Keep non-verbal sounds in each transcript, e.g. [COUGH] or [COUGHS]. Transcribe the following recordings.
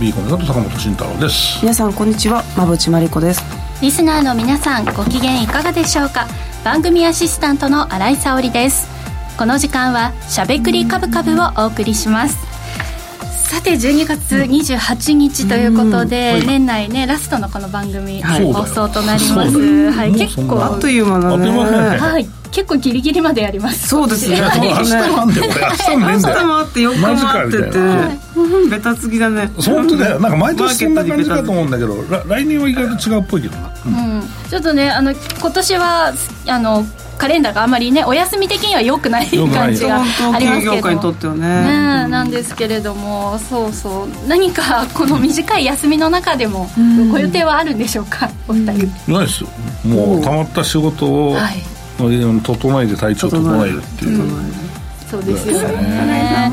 ビーコネの坂本慎太郎です。皆さんこんにちは馬淵真理子です。リスナーの皆さんご機嫌いかがでしょうか？番組アシスタントの新井沙織です。この時間はしゃべくりカブカブをお送りします。さて12月28日ということで、うん、年内ねラストのこの番組、はい、放送となります。はい。結構あっという間だね。はい結構ギリギリまでやります。そうですね。明日もあんで明日もね。んだよ明日もあって4日もあっててベタつきだね。本当だよ。なんか毎年そんな感じかと思うんだけど来年は意外と違うっぽいけどな、うん。ちょっとねあの今年はあのカレンダーがあまりねお休み的にはよくない感じがありますけど。にとってはねねなんですけれどもそうそう。何かこの短い休みの中でもご予定はあるんでしょうか、お二人。ないですよ。もうたまった仕事を、はい整えて体調整えるっていう。そうですよね。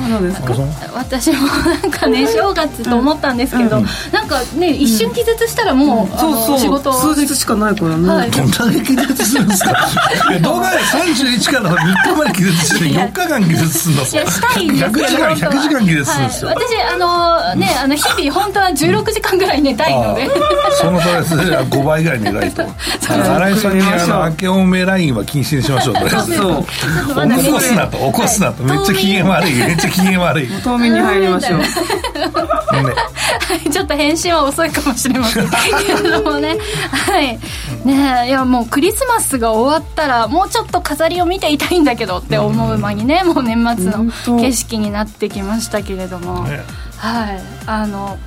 私もなんかね正月と思ったんですけど、なんかね一瞬気絶したらもう、そうそう。仕事数日しかないからね、どんだけ気絶するんですか？動画で31から3日まで気絶して4日間気絶するんだそういやしたいんですけど100時間100時間気絶するんですよ、私あのねあの日々本当は16時間ぐらい寝たいので。そのそれ5倍ぐらい寝たいと。[LAUGHS] 新井さんにあの明けおめラインは禁止にしましょうと。そう。起こすなと起こすなとめっちゃ機嫌悪い。めっちゃ機嫌悪い。遠目に入りましょう、ね、はい、ちょっと返信は遅いかもしれません。けれどもね。はい。ねいやもうクリスマスが終わったらもうちょっと飾りを見ていたいんだけどって思う間にねもう年末の景色になってきましたけれども、はい。あの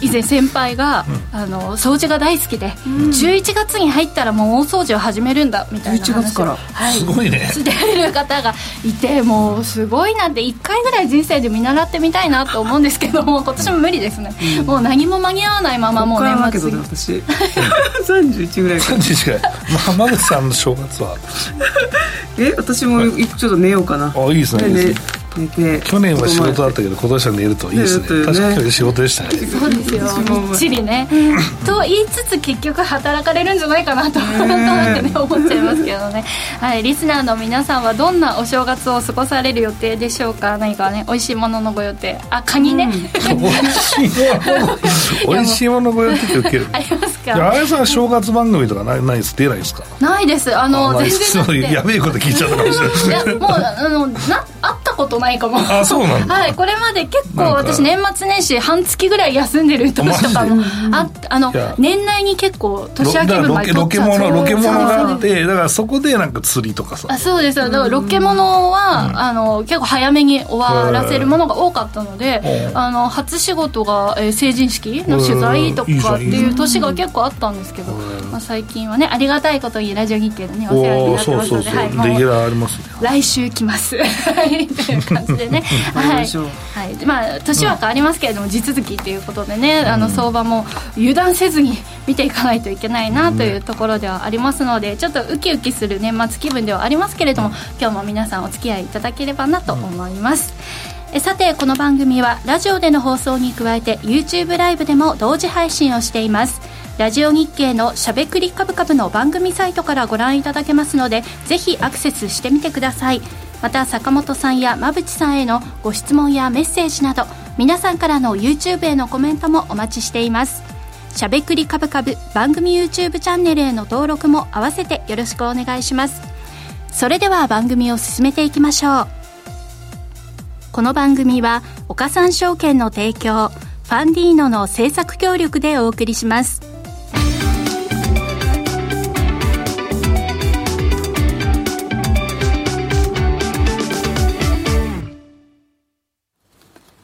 以前先輩が、うん、あの掃除が大好きで、うん、11月に入ったらもう大掃除を始めるんだみたいな話を、はい、すごいね。してる方がいてもうすごいなって1回ぐらい人生で見習ってみたいなと思うんですけども [LAUGHS] 今年も無理ですね、うん、もう何も間に合わないままもう年末に。私。[LAUGHS] 31ぐらい。から31ぐらい、まあ、浜口さんの正月は。[LAUGHS] え私もちょっと寝ようかな。あいいですねいいですね寝て。去年は仕事だったけど今年は寝るといいですね。ね。確かに仕事でしたね。そうですよ。みっちりね。と言いつつ結局働かれるんじゃないかなと改めてね思っちゃいますけどね。はいリスナーの皆さんはどんなお正月を過ごされる予定でしょうか？何かね美味しいもののご予定。あカニね、美味しいもの。美味しいものご予定って受ける。ありますか？あやさん正月番組とかないないです。出ないですか？ないです。あの全然やべえこと聞いちゃったかもしれない。いやもうあのな会ったことないかも。あそうなんだ。[LAUGHS] はいこれまで結構私年末年始半月ぐらい休んでる年とかもああの年内に結構年明け分までロケモノロケモノがあってだからそこでなんか釣りとかさ。あそうですだからロケモノは、うん、あの結構早めに終わらせるものが多かったので、あの初仕事が、えー、成人式の取材とかっていう年が結構あったんですけど、まあ、最近はねありがたいことにラジオ日経でねお世話になってますので来週来ます。は [LAUGHS] 感じでね。[LAUGHS] はい、はい。まあ、年は変わりますけれども、地続きということでね、あの相場も油断せずに見ていかないといけないなというところではありますので、ちょっとウキウキする年末気分ではありますけれども、今日も皆さんお付き合いいただければなと思います。えさてこの番組はラジオでの放送に加えて YouTube ライブでも同時配信をしていますラジオ日経のしゃべくりカブカブの番組サイトからご覧いただけますのでぜひアクセスしてみてください。また坂本さんや馬淵さんへのご質問やメッセージなど皆さんからの YouTube へのコメントもお待ちしています。しゃべくりカブカブ番組 YouTube チャンネルへの登録も合わせてよろしくお願いします。それでは番組を進めていきましょう。この番組は岡三証券の提供ファンディーノの制作協力でお送りします。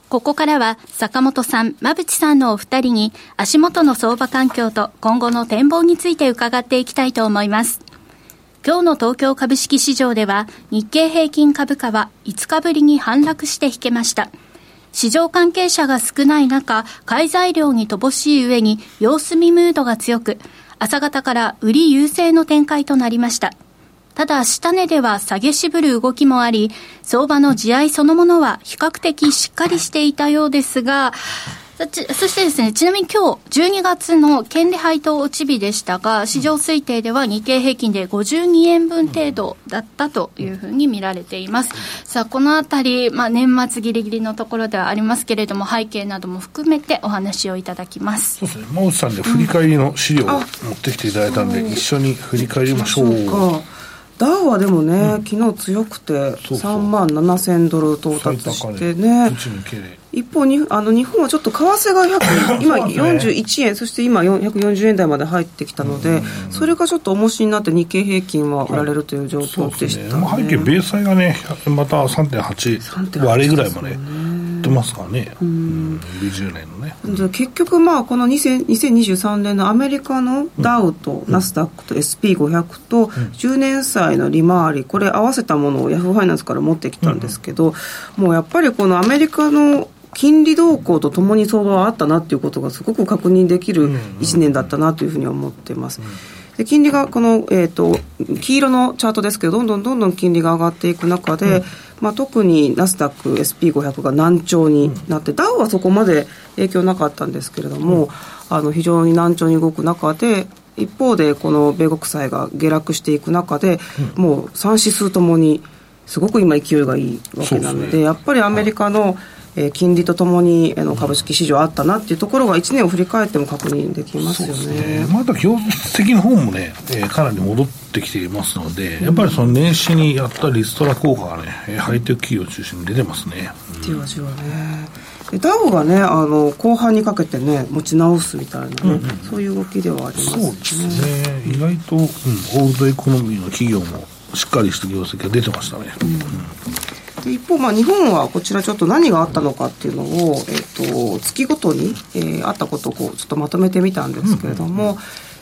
ここからは坂本さん、馬淵さんのお二人に足元の相場環境と今後の展望について伺っていきたいと思います。今日の東京株式市場では日経平均株価は5日ぶりに反落して引けました。市場関係者が少ない中、買い材料に乏しい上に様子見ムードが強く、朝方から売り優勢の展開となりました。ただ、下値では下げ渋る動きもあり、相場の地合いそのものは比較的しっかりしていたようですが、そしてですね、ちなみに今日12月の権利配当落ち日でしたが、市場推定では日経平均で52円分程度だったというふうに見られています。さあ、このあたり、まあ、年末ぎりぎりのところではありますけれども、背景なども含めてお話をいただきます。そうですね、真内さんで振り返りの資料を持ってきていただいたんで、うん、一緒に振り返りましょう。ダウはでもね、うん、昨日強くて3万7000ドル到達してね。一方にあの日本はちょっと為替が100今41円そして今140円台まで入ってきたのでそれがちょっと重しになって日経平均は売られるという状況でした、ね。はい、背景米債がねまた3.8割れぐらいまで、ってますからね、うん、20年のね。じゃ結局、まあ、この2023年のアメリカのダウとナスダックと SP500 と10年債の利回り、これ合わせたものをヤフーファイナンスから持ってきたんですけど、もうやっぱりこのアメリカの金利動向とともに相場はあったなっていうことがすごく確認できる1年だったなというふうに思っています。で金利がこの、えーと、黄色のチャートですけどどんどんどんどん金利が上がっていく中で、うん、まあ、特にナスダック SP500 が難聴になって、うん、ダウはそこまで影響なかったんですけれども、うん、あの非常に難聴に動く中で一方でこの米国債が下落していく中で、もう3指数ともにすごく今勢いがいいわけなので、ね、やっぱりアメリカの、はいえー、金利とともにあの株式市場あったなっていうところが1年を振り返っても確認できますよね。ねまだ業績の方もね、えー、かなり戻ってきていますので、やっぱりその年始にやったリストラ効果がね、ハイテク企業を中心に出てますね。じわじわね。ダウがねあの後半にかけてね持ち直すみたいなね、うんうん、そういう動きではありますね。そうですね意外と、うん、オールドエコノミーの企業もしっかりした業績が出てましたね。うんで一方、まあ、日本はこちらちょっと何があったのかっていうのを、えーと、月ごとに、えー、あったことをこうちょっとまとめてみたんですけれども、うん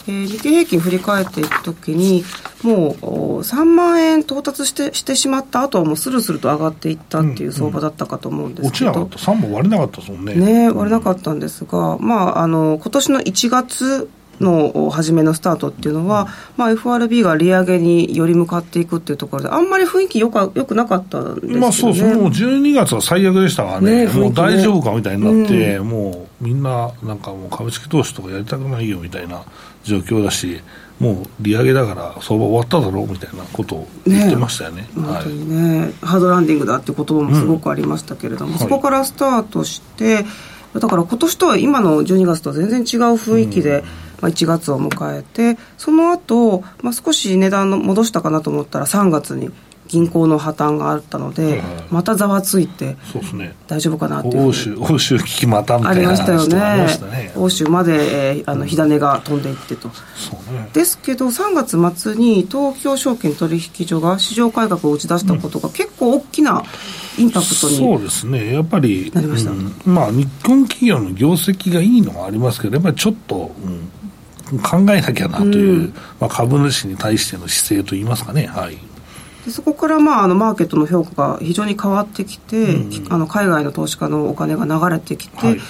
えー、日経平均振り返っていくときに、もう3万円到達してしてしまった後はもうスルスルと上がっていったっていう相場だったかと思うんですけど、うんうん、落ちなかった、3万割れなかったですもんね。ね割れなかったんですが、まあ、あの今年の1月の初めのスタートっていうのは、まあ、FRB が利上げにより向かっていくっていうところで、あんまり雰囲気よかよくなかったんですよね。まあそうそう、もう12月は最悪でしたからね、ねもう大丈夫かみたいになって、うん、もうみんな、なんかもう株式投資とかやりたくないよみたいな状況だし、もう利上げだから相場終わっただろうみたいなことを言ってましたよね。ねはい、ね、ハードランディングだって言葉もすごくありましたけれども、うん、そこからスタートして、だから今年とは今の12月とは全然違う雰囲気で、うんまあ、1月を迎えてその後、まあ少し値段の戻したかなと思ったら3月に銀行の破綻があったので、またざわついて、そうですね、大丈夫かなって欧州、欧州危機またみたいなありましたよね、欧州まで、えー、あの火種が飛んでいってと、うんね、ですけど、3月末に東京証券取引所が市場改革を打ち出したことが、結構大きなインパクトにそうですね、やっぱり、なりました、うん、まあ、日本企業の業績がいいのはありますけど、やっぱりちょっと、うん考えなきゃなという、うん、まあ、株主に対しての姿勢といいますかね、はい、でそこからまああのマーケットの評価が非常に変わってきて、うん、あの海外の投資家のお金が流れてきて、はい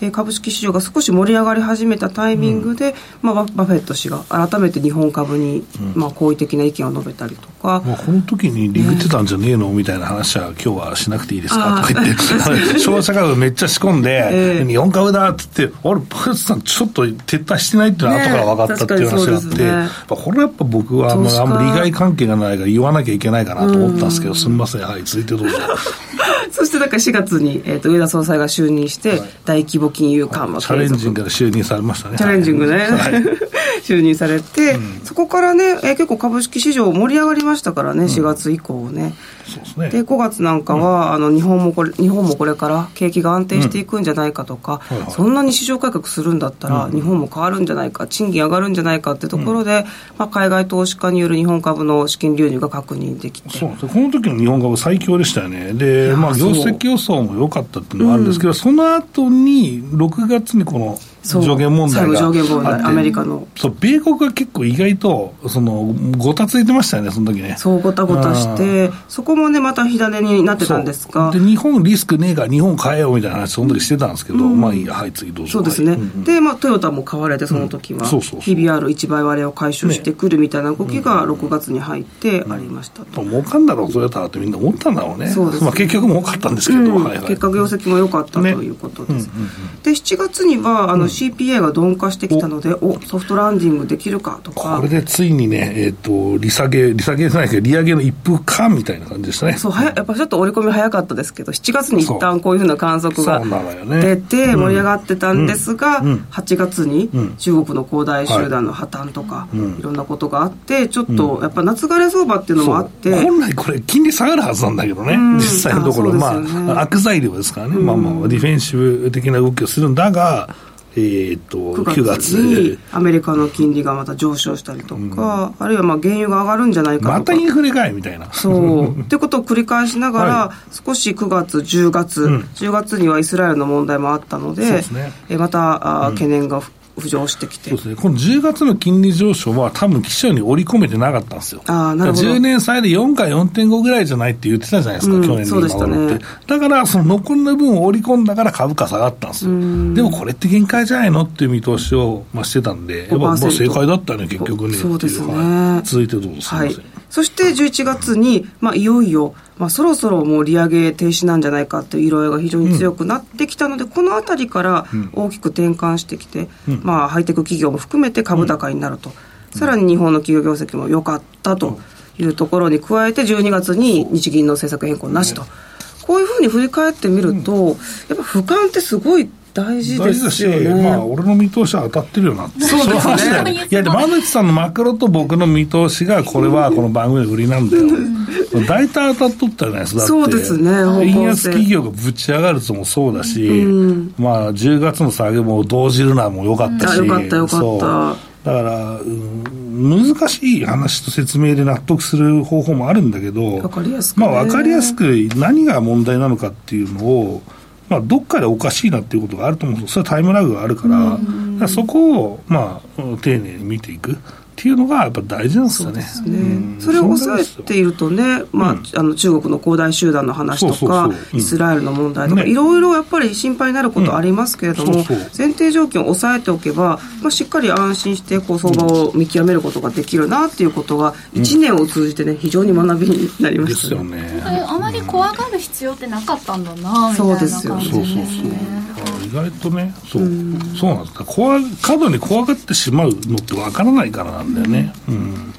え株式市場が少し盛り上がり始めたタイミングで、うん、まあ、バフェット氏が改めて日本株に、うん、まあ、好意的な意見を述べたりとか、まあ、この時にリグってたんじゃねえの、みたいな話は今日はしなくていいですか？とか言って。消費者株めっちゃ仕込んで、えー、日本株だって言ってあれバフェットさんちょっと撤退してないっていうのは後から分かったっていう話があって、ね、これはやっぱ僕はあんまり利害関係がないから言わなきゃいけないかなと思ったんですけど、すみません。はい続いてどうぞ。[LAUGHS] そしてだから4月に、えーと、上田総裁が就任して、大規模金融緩和チャレンジングから就任されましたね。チャレンジングね、はい、就任されて、うん、そこからね、えー、結構株式市場盛り上がりましたからね4月以降ね、そうですね、で5月なんかは、うん、あの日本もこれ日本もこれから景気が安定していくんじゃないかとか、うんはいはい、そんなに市場改革するんだったら、日本も変わるんじゃないか賃金上がるんじゃないかってところで、まあ、海外投資家による日本株の資金流入が確認できて。そうこの時の日本株最強でしたよね。で、まあ、業績予想も良かったっていうのはあるんですけど、その後に6月にこの上限問題が上限問題。アメリカの。そう米国が結構意外とそのごたついてましたよねその時ね。そうごたごたしてそここもね、また火種になってたんですが。で、日本リスクねえから日本変えようみたいな話、その時してたんですけど、うん、まあいいや、はい、次どうぞ。そうですね。はい、で、まあトヨタも買われて、その時は、うん、そうそうそう。PBR1 倍割れを回収してくるみたいな動きが6月に入ってありましたと。うん、儲かんだろう、トヨタってみんな思ったんだろうね。そうです、ね、まあ結局儲かったんですけど、はいはい、結果業績も良かったということです。ね、で、7月にはあの CPA が鈍化してきたので、お。ソフトランディングできるかとか。これでついにね、えっ、ー、と、利下げ、利下げじゃないけど、利上げの一風かみたいな感じでしたね。そう、はややっぱちょっと織り込み早かったですけど、7月に一旦こういうふうな観測が出て盛り上がってたんですが、8月に中国の恒大集団の破綻とか、い。ろんなことがあって、ちょっとやっぱ夏枯れ相場っていうのもあって。本来これ、金利下がるはずなんだけどね、実際のところ、まあ、悪材料ですからね、まあまあ、ディフェンシブ的な動きをするんだが、えーと、と9月。にアメリカの金利がまた上昇したりとか、うん、あるいはまあ原油が上がるんじゃないかとか。またインフレかいみたいな。そう。ってことを繰り返しながら、はい、少し9月10月、うん、10月にはイスラエルの問題もあったので、ね、えまたあ、懸念が浮上してきて。そうですね、この10月の金利上昇は、多分基調に織り込めてなかったんですよ、あなるほど。10年債で4か4.5ぐらいじゃないって言ってたじゃないですか、うん、去年の今頃って、ね、だから、その残りの分を織り込んだから株価下がったんですよ、でもこれって限界じゃないのっていう見通しを、まあ、してたんで、やっぱ正解だったね、結局ね、そうですね、はい、続いてどうぞ、すみません。はいそして11月に、まあ、いよいよ、まあ、そろそろもう利上げ停止なんじゃないかという色合いが非常に強くなってきたので、うん、このあたりから大きく転換してきて、うん、まあ、ハイテク企業も含めて株高になると、うん、さらに日本の企業業績も良かったというところに加えて、12月に日銀の政策変更なしと。こういうふうに振り返ってみると、やっぱ俯瞰ってすごい大事ですよね。まあ、俺の見通しは当たってるよなって。そうですね。いや、で、馬淵さんのマクロと僕の見通しが、これはこの番組の売りなんだよ。大体当たっとったじゃないですか。そうですね。円安企業がぶち上がるともそうだし、うん、まあ、10月の下げも動じるなもよかったし。よかったよかった。だから、うん、難しい話と説明で納得する方法もあるんだけど、わかりやすく、まあ、わかりやすく何が問題なのかっていうのを、まあ、どっかでおかしいなっていうことがあると思うんですそれはタイムラグがあるから、からそこを、まあ、丁寧に見ていく。っていうのがやっぱ大事なんですよね。そね、うん、それを抑えているとね、まあ、うん、あの中国の恒大集団の話とか、イスラエルの問題とか、いろいろやっぱり心配になることありますけれども、そうそう。前提条件を抑えておけば、まあ、しっかり安心してこう相場を見極めることができるなっていうことが、1年を通じてね、非常に学びになりました、ね、ですよね。あまり怖がる必要ってなかったんだな、みたいな感じですね。そうですよ。そうそうそう。意外とねそう,、そうなんです。怖過度に怖がってしまうのってわからないからなんだよね、うん。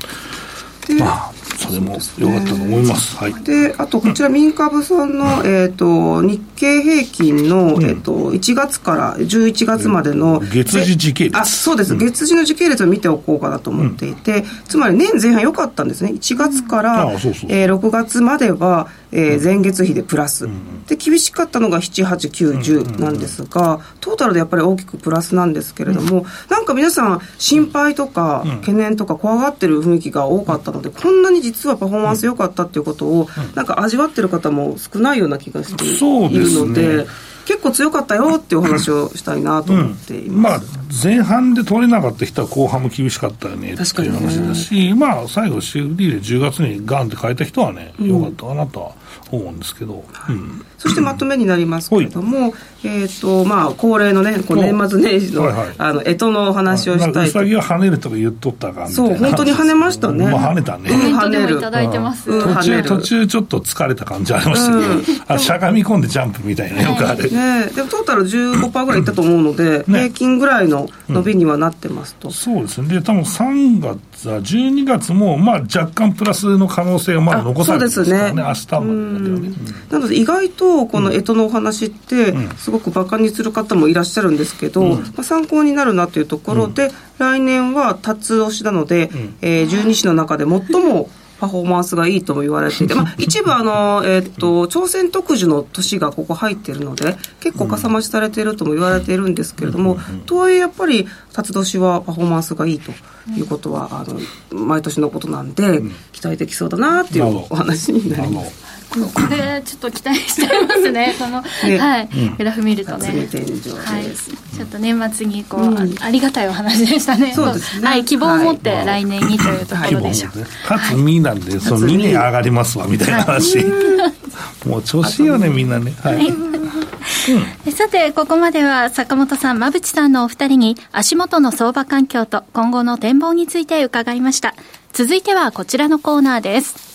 まあそれも良かったと思います。はい、であとこちら民株さんの、えっ、と日経平均の、えっ、と1月から11月までの、月次時系列。あそうです、月次の時系列を見ておこうかなと思っていて、つまり年前半良かったんですね。1月から、うえ6月までは、えー、前月比でプラス、で厳しかったのが78910なんですが、トータルでやっぱり大きくプラスなんですけれども、なんか皆さん心配とか懸念とか怖がってる雰囲気が多かったのでこんなに実はパフォーマンス良かったっていうことを、なんか味わってる方も少ないような気がしているので。結構強かったよっていうお話をしたいなと思っています、うん、まあ、前半で取れなかった人は後半も厳しかったよねっていう話だし、ね、まあ、最後 CFD で10月にガンって変えた人はね、よかったかなとは思うんですけど、うん、そしてまとめになりますけれども、えーとまあ、恒例のねこう年末年始の,、はいはい、あの干支のお話をしたい、うさぎは跳ねるとか言っとったかそう本当に跳ねましたね、まあ、跳ねたね、うん、跳ねる。いただいてます、途中途中ちょっと疲れた感じありましたけど、うん、あしゃがみ込んでジャンプみたいなよくある、ね、でもトータル15%ぐらいいったと思うので、ね、平均ぐらいの伸びにはなってますと、そうですね。で多分3月は12月も、まあ、若干プラスの可能性がまだ残されてますからね。ね。明日までね、なので意外とこの干支のお話ってすごくバカにする方もいらっしゃるんですけど、うん、まあ、参考になるなというところで、うん、来年は辰年なので、うん、えー、十二支の中で最もパフォーマンスがいいとも言われていて、まあ、一部あの、えー、っと朝鮮特需の年がここ入っているので結構かさ増しされているとも言われているんですけれども、とはいえやっぱり辰年はパフォーマンスがいいということはあの毎年のことなんで、期待できそうだなっていうお話になります。これちょっと期待しちゃいますね。この、ね、はい、グラフ見るとね、はい、ちょっと年末にこう、うん、ありがたいお話でしたね。そうですね。はい。希望を持って来年にというところでしょう、かつ2なんでその2年上がりますわみたいな話、もう調子いいよねみんなね。はい、うん、さてここまでは坂本さん馬淵さんのお二人に足元の相場環境と今後の展望について伺いました。続いてはこちらのコーナーです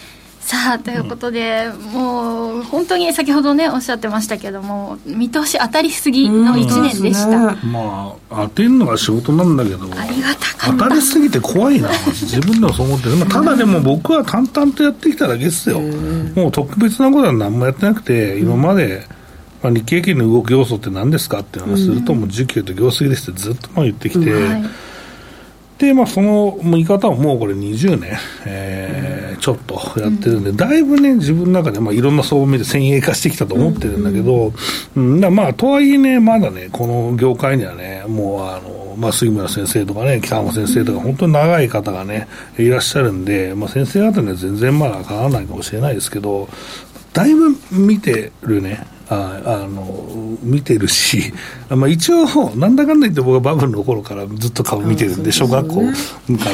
さあということで、うん、もう本当に先ほどねおっしゃってましたけども見通し当たりすぎの1年でした、ね、まあ当てるのが仕事なんだけどありがたかった。当たりすぎて怖いな。自分でもそう思ってる、まあ、ただでも僕は淡々とやってきただけですよ。もう特別なことは何もやってなくて今まで、まあ、日経平均の動く要素って何ですかっていう話すると、もう需給と業績ですってずっとまあ言ってきて、はいで、まあ、その見方をもうこれ20年、えー、ちょっとやってるんで、だいぶね、自分の中で、まあ、いろんな相場見て先鋭化してきたと思ってるんだけど、うん、だまあ、とはいえね、まだね、この業界にはね、もう、あの、まあ、杉村先生とかね、北浜先生とか、本当に長い方がね、いらっしゃるんで、まあ、先生方には全然まだ変わらないかもしれないですけど、だいぶ見てるね、ああの見てるし、[LAUGHS] まあ、一応、なんだかんだ言って僕はバブルの頃からずっと株見てるんで、小学校から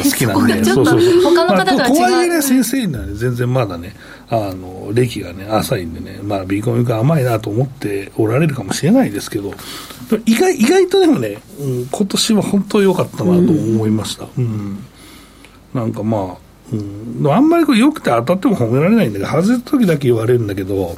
好きなんで、そうそうそう、他の方とは違う、まあ、とはいえね、先生には、ね、全然まだね、あの歴がね、浅いんでね、まあ、ビーコンが甘いなと思っておられるかもしれないですけど、意外意外とでもね、うん、今年は本当良かったなと思いました。うん、うん、なんかまあうん、あんまりこれよくて当たっても褒められないんだけど、外す時だけ言われるんだけど、うん、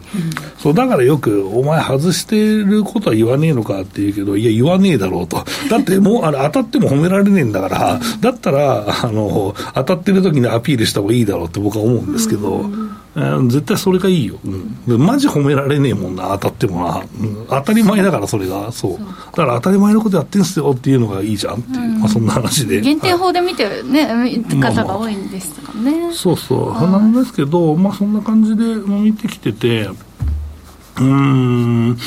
そうだからよく、お前外してることは言わねえのかって言うけど、いや、言わねえだろうと。だってもう、あれ当たっても褒められねえんだから、だったら、あの、当たってる時にアピールした方がいいだろうって僕は思うんですけど、うん絶対それがいいよ、うん、マジ褒められねえもんな、当たってもな、うん、当たり前だから、それが、そう、だから当たり前のことやってんすよっていうのがいいじゃんっていう、うん、まあ、そんな話で。限定法で見てるね、はい、方が多いんですかね。まあまあ、そう。そう、なんですけど、まあ、そんな感じで見てきてて、うん、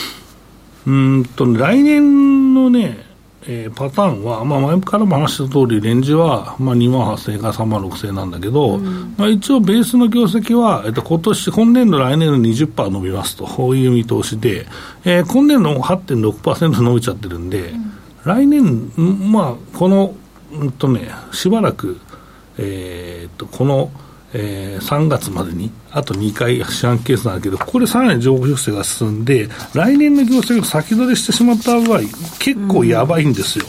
うんと、来年のね、えー、パターンは、まあ、前からも話した通り、レンジは、まあ、2万8000円から3万6000円なんだけど、うん、まあ、一応、ベースの業績は、えっと、今年、今年度、来年の20%伸びますと、こういう見通しで、えー、今年度も8.6%伸びちゃってるんで、うん、来年、まあ、この、うんとね、しばらく、えー、っと、この、えー、3月までに、あと2回四半ケースなんだけど、ここでさらに上方修正が進んで、来年の業績を先取りしてしまった場合、結構やばいんですよ。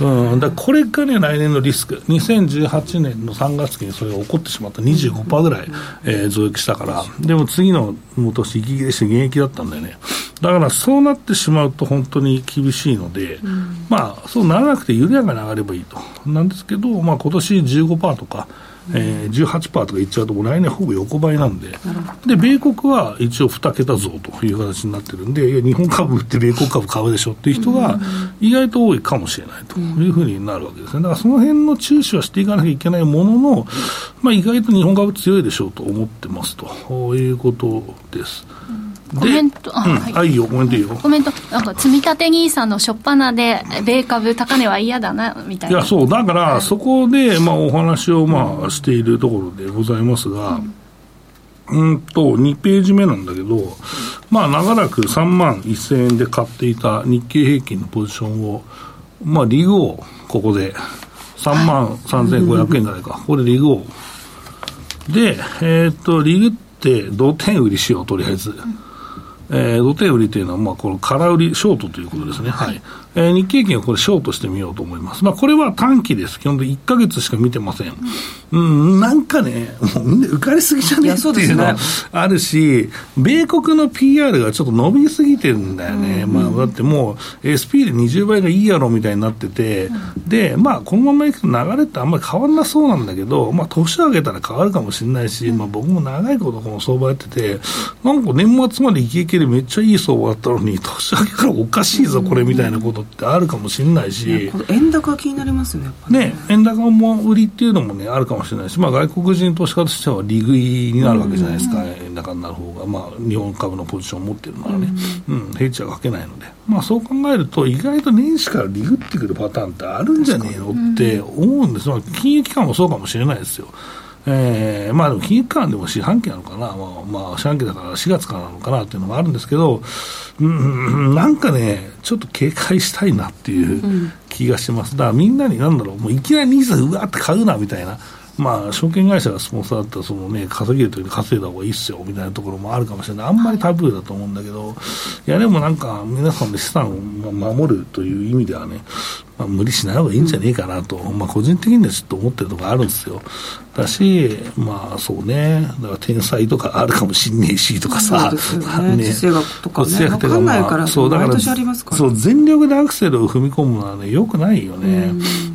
うん、うん、だこれがね、来年のリスク、2018年の3月期にそれが起こってしまった。25%ぐらい、えー、増益したから、でも次の年、息切れして現役だったんだよね。だからそうなってしまうと本当に厳しいので、うん、まあ、そうならなくて緩やかに上がればいいと。なんですけど、まあ今年15%とか、えー、18%とか言っちゃうと、来年ほぼ横ばいなんで、で、米国は一応2桁増という形になってるんで、いや、日本株売って米国株買うでしょっていう人が意外と多いかもしれないというふうになるわけですね。だからその辺の注視はしていかなきゃいけないものの、まあ、意外と日本株強いでしょうと思ってますということです。コメント、あ、うん、はい、いいよ、コメントいいよ。コメント、なんか、積み立て NISA の初っ端で、米株高値は嫌だな、みたいな。いや、そう、だから、そこで、まあ、お話を、まあ、しているところでございますが、うん、うんと、2ページ目なんだけど、まあ、長らく3万1000円で買っていた日経平均のポジションを、まあ、リグを、ここで、3万3500円ぐらいか、ここでリグを。で、えー、っと、リグって、同点売りしよう、とりあえず。うんえー、土手売りというのは、まあ、この空売り、ショートということですね。はい。えー、日経金をこれショートしてみようと思います。まあ、これは短期です。基本的に1か月しか見てません。うん、うん、なんかね、もう浮かれすぎじゃね？えっていうのはあるし、米国の PR がちょっと伸びすぎてるんだよね。うん、まあ、だってもう SP で20倍がいいやろみたいになってて、で、まあ、このままいくと流れってあんまり変わらなそうなんだけど、まあ、年を上げたら変わるかもしれないし、まあ、僕も長いことこの相場やってて、なんか年末までイケイケけでめっちゃいい相場だったのに、年明けからおかしいぞ、これみたいなことってあるかもしれないし、円高気になりますよね、ね。円高も売りっていうのもね、あるかもしれないし、まあ、外国人投資家としては利食いになるわけじゃないですか、円高になる方が、まあ、日本株のポジションを持ってるならね、うん、ヘッジはかけないので、まあ、そう考えると、意外と年始から利食ってくるパターンってあるんじゃねえのって思うんです、まあ、金融機関もそうかもしれないですよ。えー、まあでも金融機関でも四半期なのかな、まあ、まあ、四半期だから4月からなのかなっていうのがあるんですけど、うん、なんかね、ちょっと警戒したいなっていう気がします。だからみんなになんだろう、もういきなりニーサうわって買うなみたいな。まあ、証券会社がスポンサーだったら、そのね、稼げるときに稼いだ方がいいっすよ、みたいなところもあるかもしれない。あんまりタブーだと思うんだけど、いや、でもなんか、皆さんの資産を守るという意味ではね、まあ、無理しない方がいいんじゃねえかなと、まあ、個人的にはちょっと思ってるところあるんですよ。だし、まあそうね、だから天才とかあるかもしんねえしとかさ、そうですよね、ね地政学とかね、分かんないから、そうだからそう全力でアクセルを踏み込むのはね、よくないよね。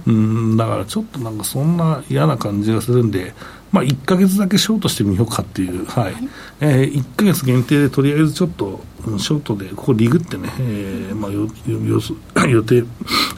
うん、だからちょっとなんかそんな嫌な感じがするんで、まあ、1か月だけショートしてみようかっていう、はい、えー、1か月限定でとりあえずちょっと、ショートでここリグってね、えーまあ、よよ [COUGHS] 予定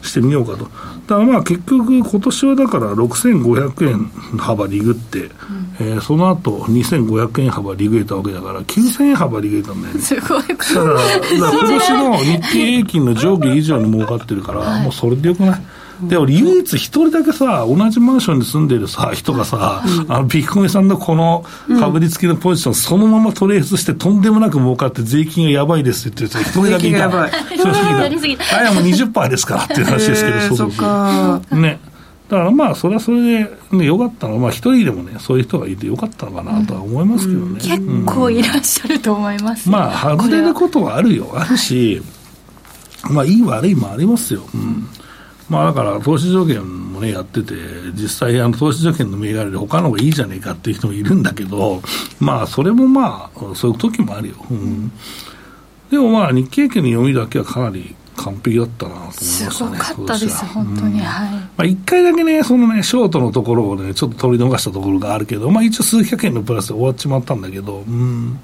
してみようかと。だからまあ結局今年はだから6500円幅リグって、うん、えー、その後2500円幅リグえたわけだから9000円幅リグえたんだよね。すごい。だから、だから今年の日経平均の上下以上に儲かってるから、はい、もうそれでよくない？で、俺唯一一人だけさ、同じマンションに住んでるさ、人がさ、うん、あの、ビッグコインさんのこの株り付きのポジション、そのままトレースしてとんでもなく儲かって税金がやばいですって言ってる人 [LAUGHS] 一人だけいた。やばい。[LAUGHS] 正直だ。[LAUGHS] あれはもう20%ですからっていう話ですけど、そうそうそう。ね。だからまあ、それはそれで、ね、よかったのまあ、一人でもね、そういう人がいてよかったのかなとは思いますけどね。うん、結構いらっしゃると思います、ね、まあ、外れることはあるよ。あるし、まあ、いい悪いもありますよ。うんまあ、だから投資条件もね、やってて、実際、あの投資条件の銘柄で他の方がいいじゃねえかっていう人もいるんだけど、まあ、それもまあ、そういう時もあるよ。うん、でもまあ、日経券の読みだけはかなり完璧だったなと思いましたね。すごかったです、本当に。はい。まあ、一回だけね、そのね、ショートのところをね、ちょっと取り逃したところがあるけど、まあ、一応数百円のプラスで終わっちまったんだけど、うん。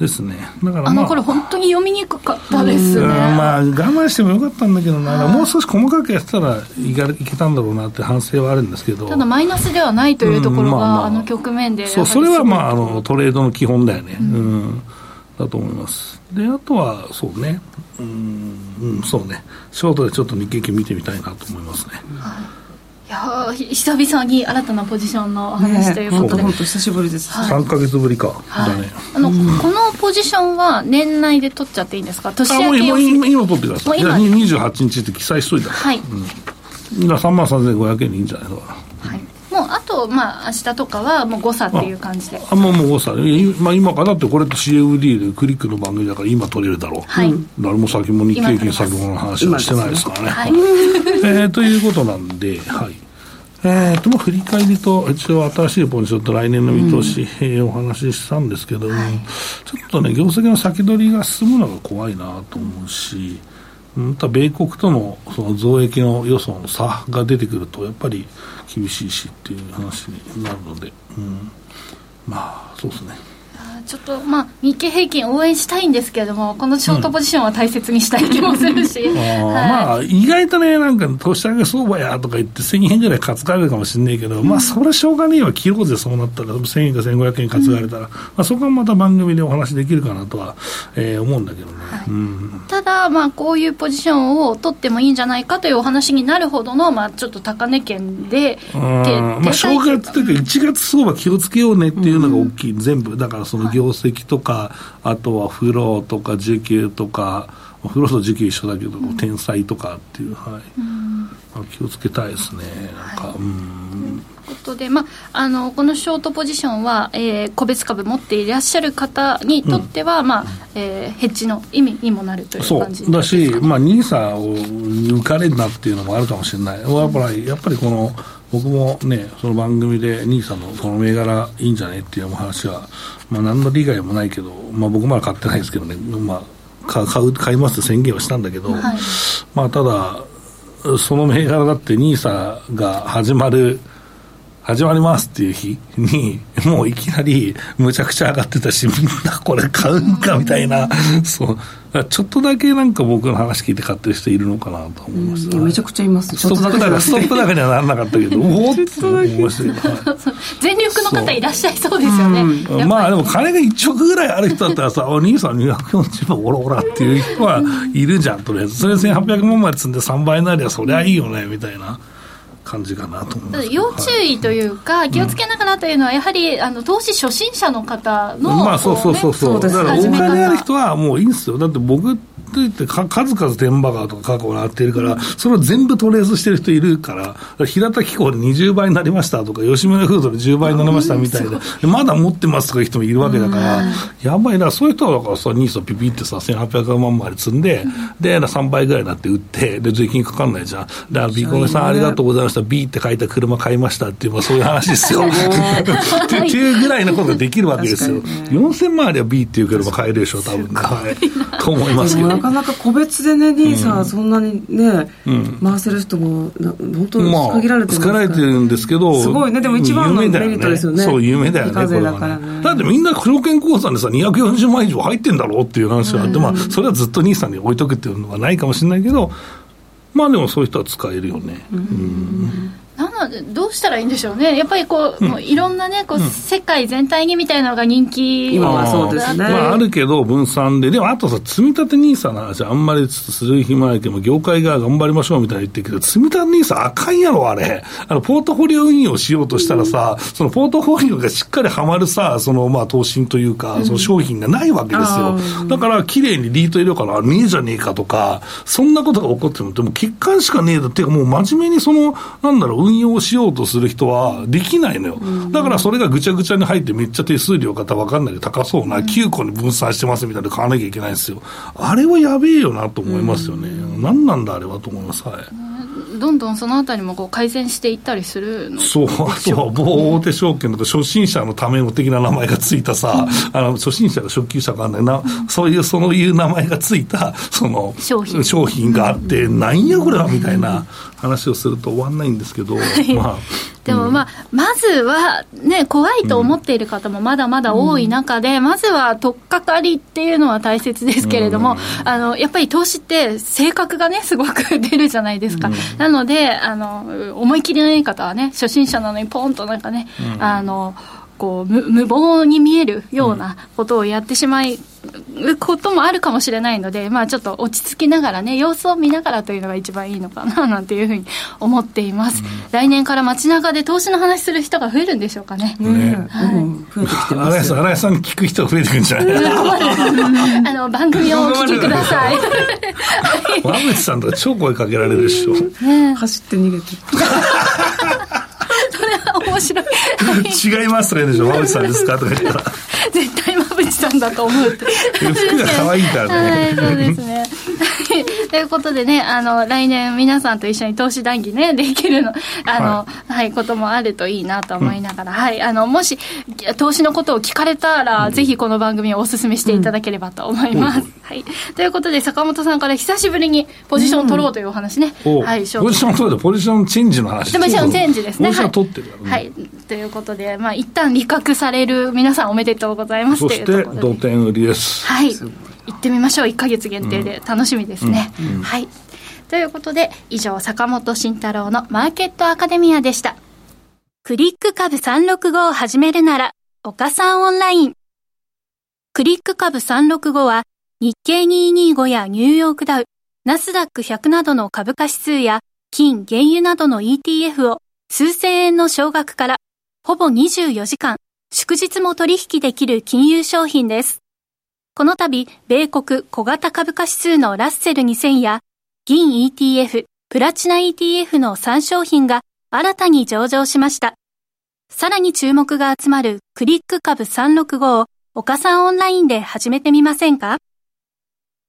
ですね。だから、まあ、あの頃本当に読みにくかったですね。まあ、我慢してもよかったんだけどな、もう少し細かくやってたらいけいけたんだろうなって反省はあるんですけど。ただ、マイナスではないというところが、うんまあまあ、あの局面で。そう、それはまあ、あの、トレードの基本だよね。うん、うん、だと思います。で、あとは、そうね。うん、うん、そうね。ショートでちょっと日経金見てみたいなと思いますね。はいいや久々に新たなポジションの話ということで、ね、久しぶりです、はい、3か月ぶりか、はい、あの、このポジションは年内で取っちゃっていいんですか？年明けもう今今取ってください。今。28日って記載しといたはい、うん、今3万3500円でいいんじゃないのかな。はいあとまあ明日とかはもう誤差っていう感じで。あもうもう誤差。まあ今かだってこれって CFD でクリックの番組だから今取れるだろう、はい、誰も先も日経金先物の話はしてないですからね、は。い、えー、ということなんではい。えーと、振り返りと、一応新しいポジションと来年の見通し、うん、お話ししたんですけども、はい、ちょっとね、業績の先取りが進むのが怖いなと思うし、また米国とのその増益の予想の差が出てくると、やっぱり厳しいしっていう話になるので、うん、まあ、そうですね。ちょっとまあ日経平均応援したいんですけれどもこのショートポジションは大切にしたい気もするし、うん。はい、まあ意外とねなんか年上げ相場やとか言って1000円ぐらい担がれるかもしれないけど、うん、まあそれしょうがねえわ切ろうぜそうなったら1000円か1500円担がれたら、うん、まあ、そこはまた番組でお話できるかなとは、えー、思うんだけどね、ただまあこういうポジションを取ってもいいんじゃないかというお話になるほどのまあちょっと高値圏でまあ正月というか1月相場気をつけようねっていうのが大きい、全部。だからその業績とか、か、あとは風呂とか受給とか、風呂と受給一緒だけど、うん、天才とかっていう、はい。まあ、気をつけたいですね、なんか、はい、うん。ということで、まあ、あのこのショートポジションは、えー、個別株持っていらっしゃる方にとっては、うん、まあえー、ヘッジの意味にもなるという感じそうだし、まあ、ニーサを抜かれるなっていうのもあるかもしれない、やっぱりやっぱりこの僕もね、その番組で、兄さんのこの銘柄いいんじゃねっていう話は、まあ、何の利害もないけど、まあ、僕まだ買ってないですけどね、まあ、買う買いますって宣言はしたんだけど、はい、まあ、ただ、その銘柄だって NISA が始まる始まりますっていう日に、もういきなりむちゃくちゃ上がってたし、みんなこれ買うんかみたいな、そう。ちょっとだけなんか僕の話聞いて買ってる人いるのかなと思いました、めちゃくちゃいますストップ高ストップ高にはならなかったけど [LAUGHS] おおって思いましたけど全力の方いらっしゃいそうですよね、うん、まあでも金が1億ぐらいある人だったらさお兄さん240万オラオラっていう人はいるじゃんとりあえず。それ1800万まで積んで3倍になりゃそりゃいいよねみたいな。感じかなと思います。要注意というか、はい、気をつけながらというのは、やはりあの投資初心者の方の、まあそうそうそうそう、ね、だからお金ある人はもういいんですよ、だって僕といってか数々天馬川とか過去をなっているから、それを全部トレースしてる人いるから、平田機構で20倍になりましたとか、吉村フードで10倍になりましたみたいで、まだ持ってますとかいう人もいるわけだから、やばいな、そういう人はだからさ、ニースピピってさ、1800万まで積んで、で、3倍ぐらいになって売って、で、税金かかんないじゃん。だから、ビコメさんありがとうございました、B って書いた車買いましたっていう、まあ、そういう話ですよ。[LAUGHS] っていうぐらいのことができるわけですよ。4000万あれば B っていう車買えるでしょ、多分ね。はい。と思いますけど。なかなか個別でね、ニーサ、そんなにね、回せる人も、本当に限られてるんですか、まあ、れてるんですけど、すごいね、でも一番のメリットですよね。そう、有名だよね。だってみんな証券口座でさ、240万以上入ってんだろうっていう話があって、まあ、それはずっとニーサに置いとくっていうのはないかもしれないけど、まあでもそういう人は使えるよね。うんなのでどうしたらいいんでしょうね、やっぱりこう、うん、もういろんなね、こう、うん、世界全体にみたいなのが人気今はそうですね。まあ、あるけど、分散で、でもあとさ、積み立て NISA の話、あんまりする暇ないけど、業界が頑張りましょうみたいな言ってるけど、積み立て NISA あかんやろ、あれ。あの、ポートフォリオ運用しようとしたらさ、うん、そのポートフォリオがしっかりはまるさ、その、まあ、投資というか、その商品がないわけですよ。だから、綺麗にリート入れようかな、ねえじゃねえかとか、そんなことが起こっても、でも、欠陥しかねえだっていうか、もう真面目にその、なんだろう、運用しようとする人はできないのよ。だからそれがぐちゃぐちゃに入ってめっちゃ手数料方分かんないけど高そうな9個に分散してますみたいな買わなきゃいけないんですよ。あれはやべえよなと思いますよね。何なんだあれはと思います。はい。どんどんそのあたりもこう改善していったりするのそう、あとは某大手証券とか初心者のための的な名前がついたさ、うん、あの初心者が初級者かんないな、うん、そういう、そういう名前がついた、その商品。商品があって、うん、なんやこれはみたいな話をすると終わんないんですけど、まあ。[LAUGHS] でもまあ、まずはね、怖いと思っている方もまだまだ多い中で、まずは取っかかりっていうのは大切ですけれども、あの、やっぱり投資って性格がね、すごく出るじゃないですか。なので、あの、思い切りのいい方はね、初心者なのにポンとなんかね、あの、こう無謀に見えるようなことをやってしまい、うこともあるかもしれないので、まあ、ちょっと落ち着きながらね様子を見ながらというのが一番いいのかななんていうふうに思っています、うん、来年から街中で投資の話する人が増えるんでしょうかね。ね。はい。うん、増えてきてます新井さん聞く人が増えてくるんじゃない？あの番組をお聞きください。[LAUGHS] 馬渕さんとか超声かけられるでしょ、ね、走って逃げて面白い。違いますとか言うでしょ、馬渕さんですかとか言ったら。[LAUGHS] 絶対馬渕さんだと思うって。服が可愛いからね。はい、そうですね。ということでね、あの、来年皆さんと一緒に投資談義ね、できるの、あの、はい、はい、こともあるといいなと思いながら、うん、はい、あの、もし、投資のことを聞かれたら、うん、ぜひこの番組をお勧めしていただければと思います。うん、はい。ということで、坂本さんから久しぶりにポジションを取ろうというお話ね。はい、ポジション取るポジションチェンジの話ポジションチェンジですね。ポジション取ってる、はい、はい。ということで、まあ、一旦利確される皆さんおめでとうございますそして、同点売りです。はい。行ってみましょう。1か月限定で。楽しみですね、うん。うん、はい。ということで以上坂本慎太郎のマーケットアカデミアでした。クリック株365を始めるなら岡さんオンライン。クリック株365は日経225やニューヨークダウナスダック100などの株価指数や金、原油などの ETF を数千円の少額からほぼ24時間祝日も取引できる金融商品です。この度、米国小型株価指数のラッセル2000や、銀 ETF、プラチナ ETF の3商品が新たに上場しました。さらに注目が集まるクリック株365を岡さんオンラインで始めてみませんか？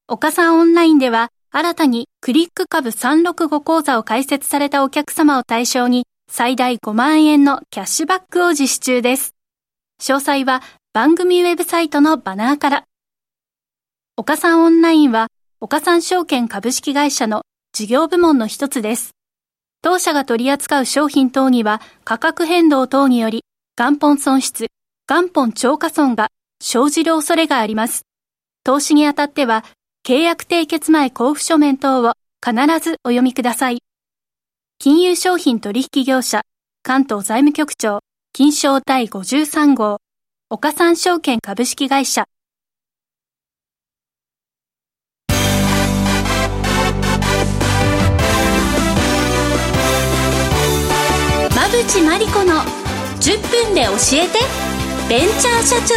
岡さんオンラインでは新たにクリック株365講座を開設されたお客様を対象に最大5万円のキャッシュバックを実施中です。詳細は番組ウェブサイトのバナーから。岡さんオンラインは、岡さん証券株式会社の事業部門の一つです。当社が取り扱う商品等には価格変動等により元本損失、元本超過損が生じる恐れがあります。投資にあたっては契約締結前交付書面等を必ずお読みください。金融商品取引業者関東財務局長金賞第53号岡三証券株式会社馬淵真理子の10分で教えてベンチャー社長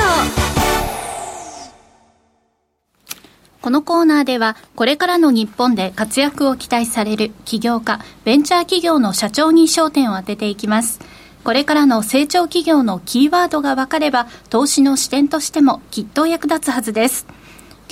このコーナーでは、これからの日本で活躍を期待される起業家、ベンチャー企業の社長に焦点を当てていきます。これからの成長企業のキーワードが分かれば、投資の視点としてもきっと役立つはずです。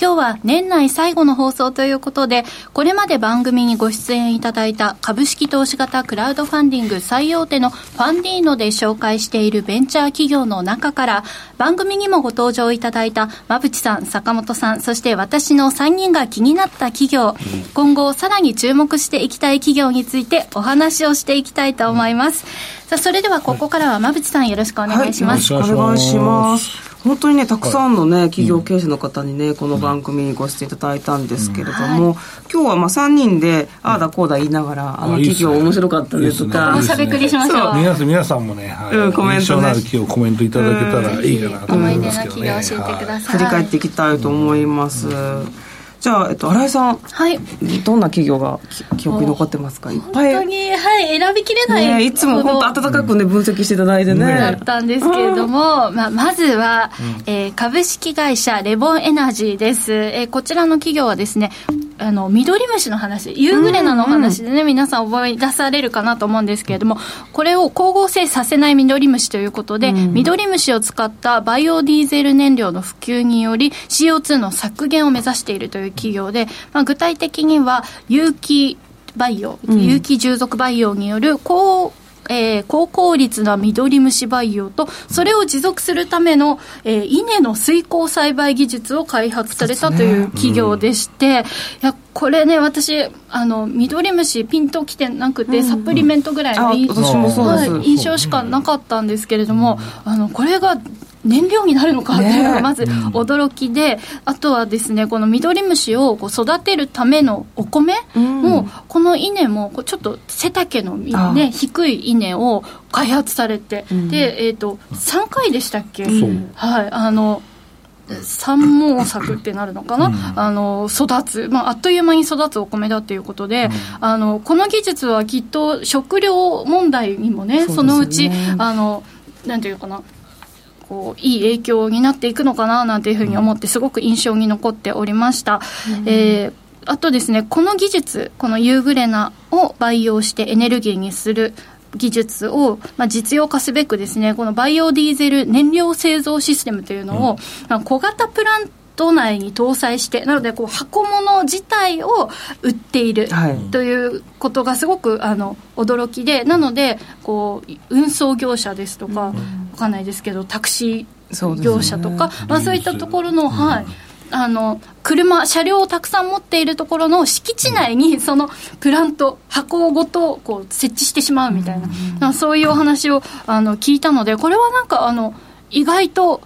今日は年内最後の放送ということで、これまで番組にご出演いただいた株式投資型クラウドファンディング最大手のファンディーノで紹介しているベンチャー企業の中から、番組にもご登場いただいた馬淵さん、坂本さん、そして私の3人が気になった企業、今後さらに注目していきたい企業についてお話をしていきたいと思います。さあ、それではここからは馬淵さんよろしくお願いします。はい、よろしくお願いします。本当にねたくさんのね企業経営者の方にねこの番組にご出演いただいたんですけれども、今日はまあ3人でああだこうだ言いながら、あの企業面白かったですとか、しゃべくりしましょう。皆さん皆さんもね、はい。うん、コメントね。企業コメントいただけたらいいかなと思いますけどね、教えてください、振り返っていきたいと思います、じゃあ、えっと、新井さん、はい、どんな企業が記憶に残ってますか？いっぱい。本当に、はい、選びきれない、ね、いつも本当温かくね分析していただいてね。だったんですけれども、まあ、まずは、うん、えー、株式会社レボンエナジーです、えー、こちらの企業はですねあの緑虫の話ユーグレナの話でね、うんうん、皆さん覚え出されるかなと思うんですけれどもこれを光合成させない緑虫ということで、うん、緑虫を使ったバイオディーゼル燃料の普及により CO2 の削減を目指しているという企業で、まあ、具体的には有機培養、有機従属培養による高えー、高効率な緑虫培養と、それを持続するための、えー、稲の水耕栽培技術を開発されたという企業でして、ねうん、いや、これね、私、あの、緑虫ピンときてなくて、うん、サプリメントぐらいの印象しかなかったんですけれども、あの、これが燃料になるのかっていうのがまず驚きで、あとはですねこの緑虫をこう育てるためのお米も、この稲もちょっと背丈の、ね、低い稲を開発されて、で、えーと、3回でしたっけ、はいあの三毛作ってなるのかな、うん、あの育つ、まあ、あっという間に育つお米だということで、うん、あのこの技術はきっと食料問題にもね、そのうちあのなんていうかな？こういい影響になっていくのかななんていうふうに思ってすごく印象に残っておりました。うん、えーあとですね、この技術、このユーグレナを培養してエネルギーにする技術を、まあ、実用化すべくですね、このバイオディーゼル燃料製造システムというのを、うん、小型プラン都内に搭載して、なのでこう箱物自体を売っているということがすごくあの驚きで、なのでこう運送業者ですとか、わかんないですけど、タクシー業者とか、そうまあ、そういったところの、はい。あの車、車両をたくさん持っているところの敷地内に、そのプラント、箱ごとこう設置してしまうみたいな、そういうお話をあの聞いたので、これはなんかあの意外と。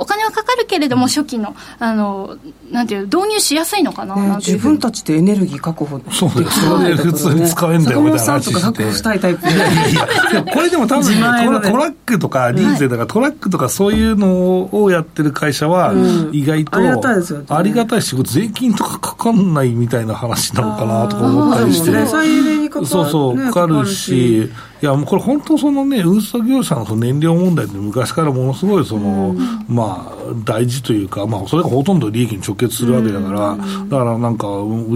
お金はかかるけれども、初期の、あの、なんていう、導入しやすいのかな、ね、自分たちでエネルギー確保そうですよね、普通に使えんだよみたいな話して。確保したいタイプこれでも多分、ね、トラックとか、ディーゼルとか、トラックとかそういうのをやってる会社は、意外と、ありがたいですよ、ありがたいし、税金とかかかんないみたいな話なのかなとか思ったりして。そうそう、かかるし、いや、もうこれ本当そのね、運送業者のその燃料問題って昔からものすごいその、うん、まあ、大事というか、まあ、それがほとんど利益に直結するわけだから、うん、だからなんか、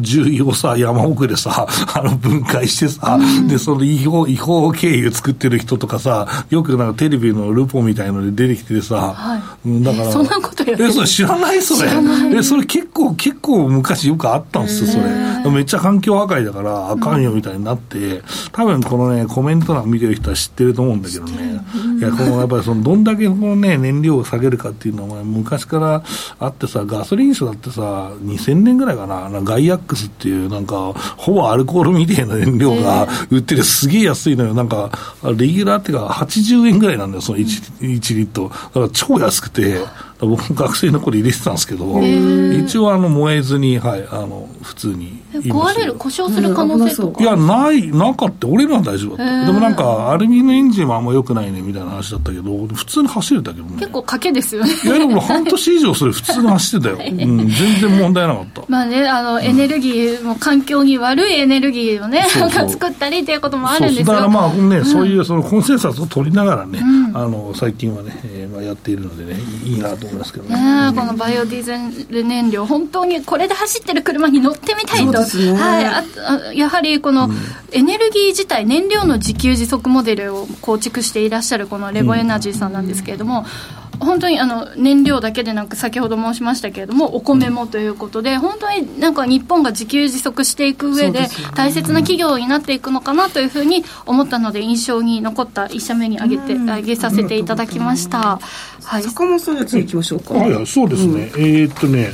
重油をさ、山奥でさ、[LAUGHS] あの、分解してさ、うん、で、その違法、違法経由作ってる人とかさ、よくなんかテレビのルポみたいので出てきてさ、はい、だから、そんなことやってえ、それ知らない？それ。え、それ結構、結構昔よくあったんですよ、それ。めっちゃ環境破壊だから、あかんよみたいになって、多分このね、コメント欄見てる人は知ってると思うんだけどね、いや、このやっぱりその、どんだけこのね、燃料を下げるかっていうのは、昔からあってさ、ガソリン車だってさ、2000年ぐらいかな、なガイアックスっていう、なんか、ほぼアルコールみたいな燃料が売ってて、すげえ安いのよ。なんか、レギュラーっていうか、80円ぐらいなんだよ、その 1, 1リットル。だから超安くて、僕も学生の頃入れてたんですけど、一応あの燃えずに、はい、あの普通に壊れる、故障する可能性とか、いや、ない、なかった、俺らは大丈夫だった、でもなんか、アルミのエンジンはあんまよくないねみたいな話だったけど、普通に走れたけどね、結構賭けですよね。いや、でも半年以上それ、普通に走ってたよ、はい、うん、全然問題なかった。まあね、あのエネルギーも環境に悪いエネルギーをね、なんか作ったりっていうこともあるんですよ。だからまあね、うん、そういうそのコンセンサスを取りながらね、うん、あの最近はね、えーまあ、やっているのでね、いいなと思いますけどね。ねこのバイオディーゼル燃料、本当にこれで走ってる車に乗ってみたいと、ね、はい、あやはりこのエネルギー自体、燃料の自給自足モデルを構築していらっしゃるこのレボエナジーさんなんですけれども、うん本当にあの燃料だけでなく先ほど申しましたけれどもお米もということで、本当になんか日本が自給自足していく上で大切な企業になっていくのかなというふうに思ったので印象に残った一社目に挙げて、挙げさせていただきました、はい、坂本さんじゃ次行きましょうか、はい、そうですね、うん、えー、っとね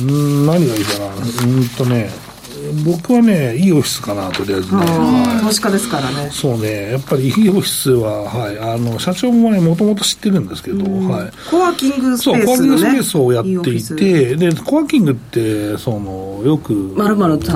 うん何がいいかな。うんとね僕はね、いいオフィスかな、とりあえずね。投資家ですからね。そうね、やっぱりいいオフィスは、はい、あの、社長もね、もともと知ってるんですけど、はい。コワーキングスペース、ね、そう、コワーキングスペースをやっていて、いいで、コワーキングって、その、よく。まるまると、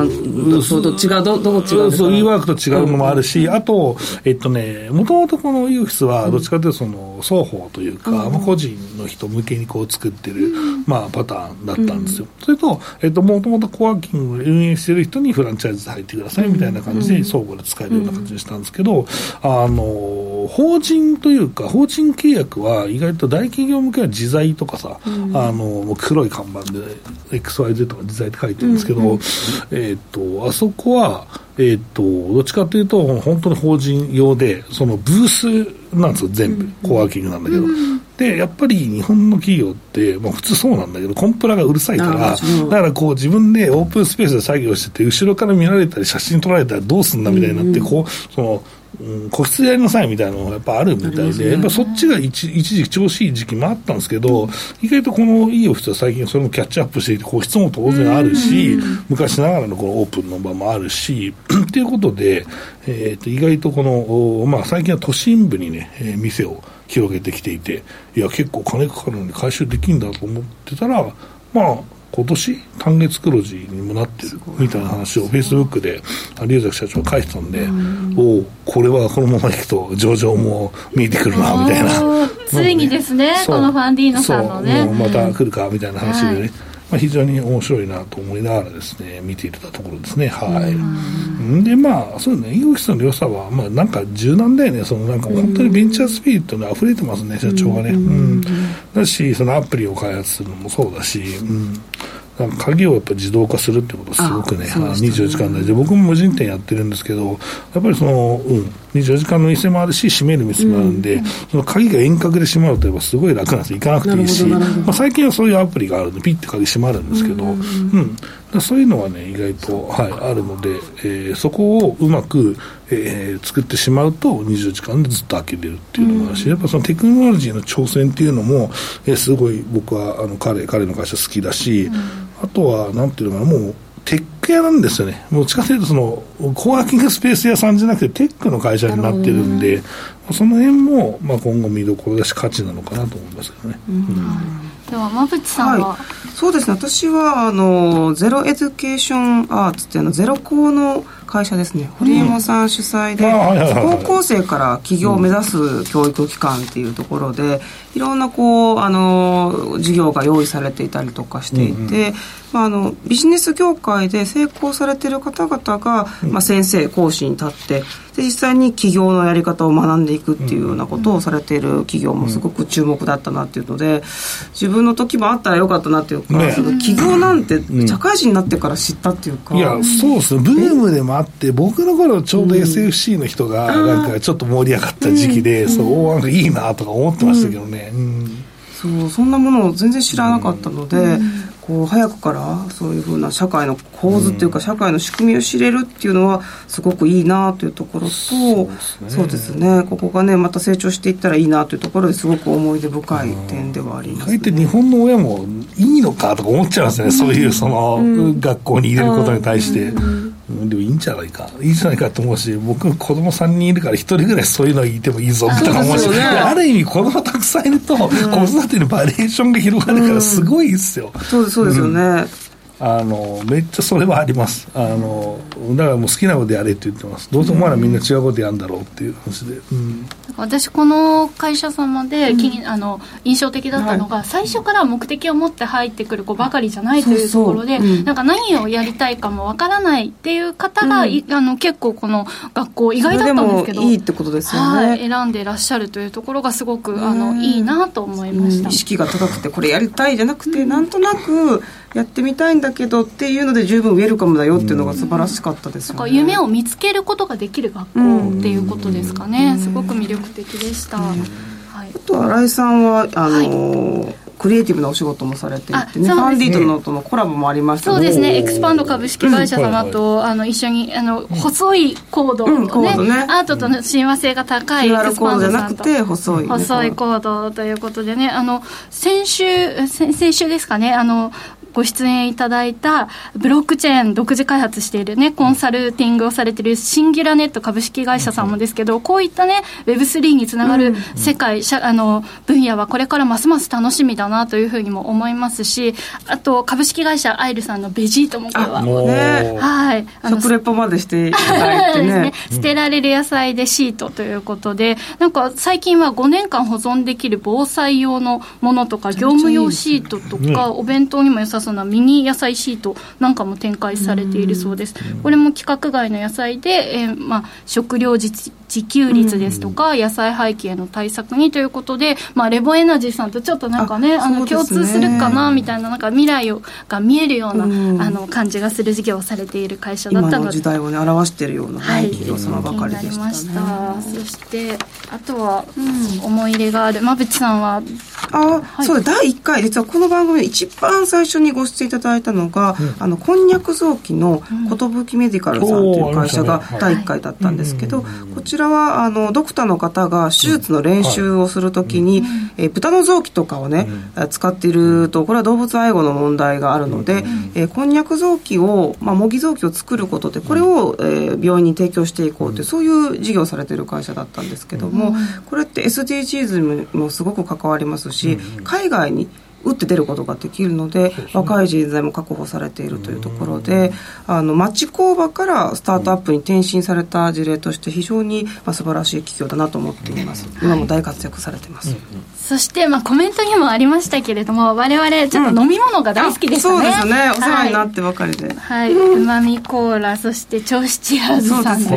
そうと違う、ど、どこ違うそう、e ワークと違うのもあるし、あと、えっとね、もともとこのいいオフィスは、どっちかというと、その、双方というか、まあ、個人の人向けにこう作ってる、まあ、パターンだったんですよ。それと、えっと、もともとコワーキングを運営してる人にフランチャイズ入ってくださいみたいな感じで相互で使えるような感じにしたんですけど、あの法人というか法人契約は意外と大企業向けは自在とかさ、あの黒い看板で XYZ とか自在って書いてるんですけど、えっとあそこはえっとどっちかというと本当に法人用でそのブースなんですよ全部、コワーキングなんだけど、で、やっぱり日本の企業って、まあ普通そうなんだけど、コンプラがうるさいから、だからこう自分でオープンスペースで作業してて、後ろから見られたり写真撮られたらどうすんだみたいになって、こう、その、うん、個室やりなさいみたいなのがやっぱあるみたいで、やっぱそっちが一一時期調子いい時期もあったんですけど、意外とこのいいオフィスは最近それもキャッチアップしていて、個室も当然あるし、昔ながらのこのオープンの場もあるし、[CLEARS THROAT] っていうことで、えー、と意外とこの、まあ最近は都心部にね、えー、店を広げてきていて、いや、結構金かかるのに回収できるんだと思ってたら、まあ、今年単月黒字にもなってるみたいな話をフェイスブックで龍崎社長が書いてたんで、おおこれはこのままいくと上場も見えてくるなみたいな、ついにですねこのファンディーノさんのね。また来るかみたいな話でね、はいまあ、非常に面白いなと思いながらですね見ていたところですね。はい。でまあそうねイーオフィスの良さはまあなんか柔軟だよね。そのなんか本当にベンチャースピリットに溢れてますね社長がね。うん。だしそのアプリを開発するのもそうだしうん。鍵をやっぱ自動化するってことはすごくね、ね。24時間大事僕も無人店やってるんですけど、やっぱりその、うん、24時間の店もあるし、閉める店もあるんで、うん、その鍵が遠隔で閉まると、やっぱすごい楽なんですよ、行かなくていいし、まあ、最近はそういうアプリがあるんで、ピッて鍵閉まるんですけど、うん、うん、そういうのはね、意外と、はい、あるので、えー、そこをうまく、えー、作ってしまうと、24時間でずっと開けれるっていうのもあるし、やっぱそのテクノロジーの挑戦っていうのも、えー、すごい僕はあの彼彼の会社好きだし、あとは、なんていうのかな、もう、テック屋なんですよね。もう近づいとその、コワーキングスペース屋さんじゃなくて、テックの会社になってるんで、その辺も、まあ、今後見どころだし、価値なのかなと思いますけどね。うん、では、馬淵さんは、はい、そうですね、私は、あの、ゼロエデュケーションアーツっていうの、ゼロ校の会社ですね。堀山さん主催で、高校生から起業を目指す教育機関っていうところで、いろんなこうあの授業が用意されていたりとかしていて、まあ、あのビジネス業界で成功されている方々が、まあ、先生講師に立ってで実際に起業のやり方を学んでいくっていうようなことをされている企業もすごく注目だったなっていうので自分の時もあったらよかったなっていうか、ね、その起業なんて社会人になってから知ったっていうか、いやそうですね。ブームでもあって僕の頃ちょうど SFC の人がなんかちょっと盛り上がった時期で、そうなんかいいなとか思ってましたけどね、そうそんなものを全然知らなかったので、こう早くからそういうふうな社会の構図っていうか、社会の仕組みを知れるっていうのはすごくいいなというところとそうですね。ここがねまた成長していったらいいなというところですごく思い出深い点ではあります、ね、て日本の親もいいのかとか思っちゃいますね、そういうその、学校に入れることに対して。でもいいんじゃないか。いいんじゃないかと思うし僕子供3人いるから1人ぐらいそういうのいてもいいぞとか思うし、ね、ある意味子供たくさんいると子育てのバリエーションが広がるからすごいですよ、そうですそうですよね、うんあのめっちゃそれはあります。あのだからもう好きなことやれって言ってます。どうせお前らみんな違うことやるんだろうっていう話で、うん、私この会社様で、うん、あの印象的だったのが、はい、最初から目的を持って入ってくる子ばかりじゃないというところで、うん、なんか何をやりたいかもわからないっていう方が、うん、あの結構この学校意外だったんですけどいいってことですよね、はい、選んでいらっしゃるというところがすごくあのいいなと思いました、意識が高くてこれやりたいじゃなくて、なんとなくやってみたいんだけどっていうので十分ウェルカムだよっていうのが素晴らしかったですよね、うん、夢を見つけることができる学校っていうことですかね、すごく魅力的でした、はい、あと新井さんはあのーはい。クリエイティブなお仕事もされていてね、ファンディーノとのコラボもありましたそうですね、エクスパンド株式会社様と、あの一緒にあの細いコードね,、うんね。アートとの親和性が高いエクスパンドさんと。細い、細いコードということでねあの先週先週ですかねあのご出演いただいたブロックチェーン独自開発しているねコンサルティングをされているシンギュラネット株式会社さんもですけどこういったね Web3 につながる世界、あの分野はこれからますます楽しみだなというふうにも思いますしあと株式会社アイルさんのベジートもこれは。ね。はい。食レポまでしていただいてね。[LAUGHS] ね、捨てられる野菜でシートということでなんか最近は5年間保存できる防災用のものとか業務用シートとかお弁当にも良さそうなミニ野菜シートなんかも展開されているそうです。これも規格外の野菜で、えー、まあ、食料自自給率ですとか、野菜廃棄への対策にということで、まあ、レボエナジーさんとちょっとなんかねあの共通するかなみたいななんか未来をが見えるような、あの感じがする事業をされている会社だったので。時代をね表しているような、はい、企業様ばかりでした、ね、した。そしてあとは、うん、思い入れがある。馬淵さんはあ、はい、そう第1回実はこの番組で一番最初にご出演いただいたのが、うん、あのこんにゃく臓器の寿メディカルさんという会社が第1回だったんですけど、こちらはあのドクターの方が手術の練習をするときに、うん、え豚の臓器とかをね、うん、使っているとこれは動物愛護の問題があるので、うん、えー、こんにゃく臓器を、まあ、模擬臓器を作ることでこれを、えー、病院に提供していこうというそういう事業をされている会社だったんですけども、これって SDGs にもすごく関わりますし、海外に打って出ることができるので、若い人材も確保されているというところで、あの町工場からスタートアップに転身された事例として非常に、まあ、素晴らしい企業だなと思っています。今も大活躍されてます。そして、まあ、コメントにもありましたけれども、我々、ちょっと飲み物が大好きですね、うん、そうですね。お世話になってばかりで。はい。うまみコーラ、そして、銚子チアーズさんです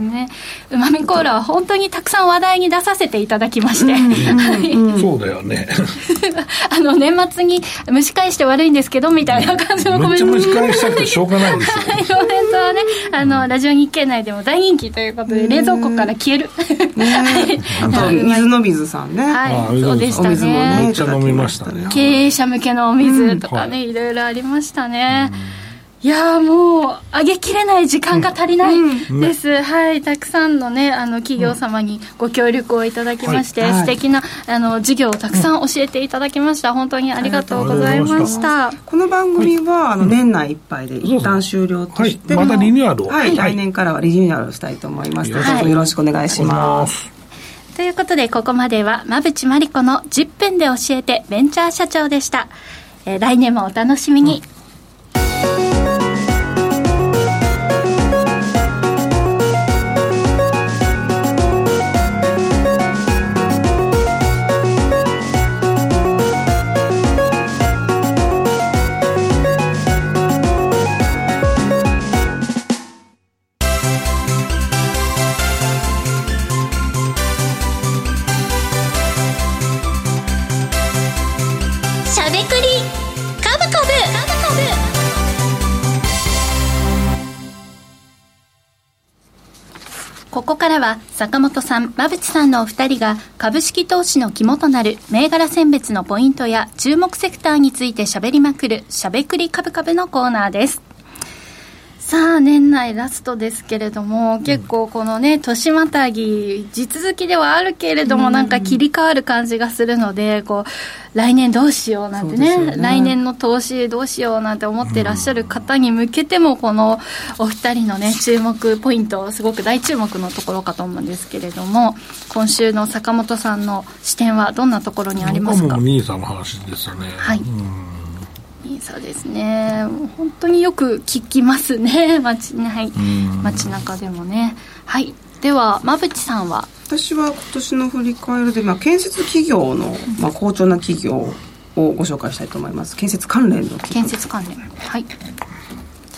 ね。うまみコーラは本当にたくさん話題に出させていただきまして。そうだよね。[LAUGHS] あの、年末に蒸し返して悪いんですけど、みたいな感じのコメント。蒸し返したくてしょうがないですよ。コメントはね、[LAUGHS] あの、ラジオ日経内でも大人気ということで、冷蔵庫から消える。[LAUGHS] あと、水の水さんね。はい。そうでしたね。めっちゃ飲みましたね。経営者向けのお水とかね、い。ろいろありましたね。いやもう上げきれない時間が足りないです、うん。うん、はい。たくさんのねあの企業様にご協力をいただきまして、はい、素敵なあの事業をたくさん教えていただきました、本当にありがとうございました。この番組は、あの年内いっぱいで一旦終了として、はい、またリニューアルを、はい、来年からはリニューアルしたいと思います。ので、どうぞよろしくお願いしますということで、ここまでは、馬淵真理子の10分で教えてベンチャー社長でした。えー、来年もお楽しみに。うんからは坂本さん、馬淵さんのお二人が株式投資の肝となる銘柄選別のポイントや注目セクターについて喋りまくるしゃべくり株株のコーナーです。さあ、年内ラストですけれども、結構このね、年またぎ、地続きではあるけれども、なんか切り替わる感じがするので、こう、来年どうしようなんてね、ね来年の投資どうしようなんて思っていらっしゃる方に向けても、このお二人のね、注目ポイント、すごく大注目のところかと思うんですけれども、今週の坂本さんの視点はどんなところにありますか？もう、兄さんの話ですよね。はい。そうですね。本当によく聞きますね。[LAUGHS] 街,、はい、街中でもね。はい。では馬淵さんは？私は今年の振り返りで、まあ、建設企業の、まあ、好調な企業をご紹介したいと思います。建設関連の建設関連。はい。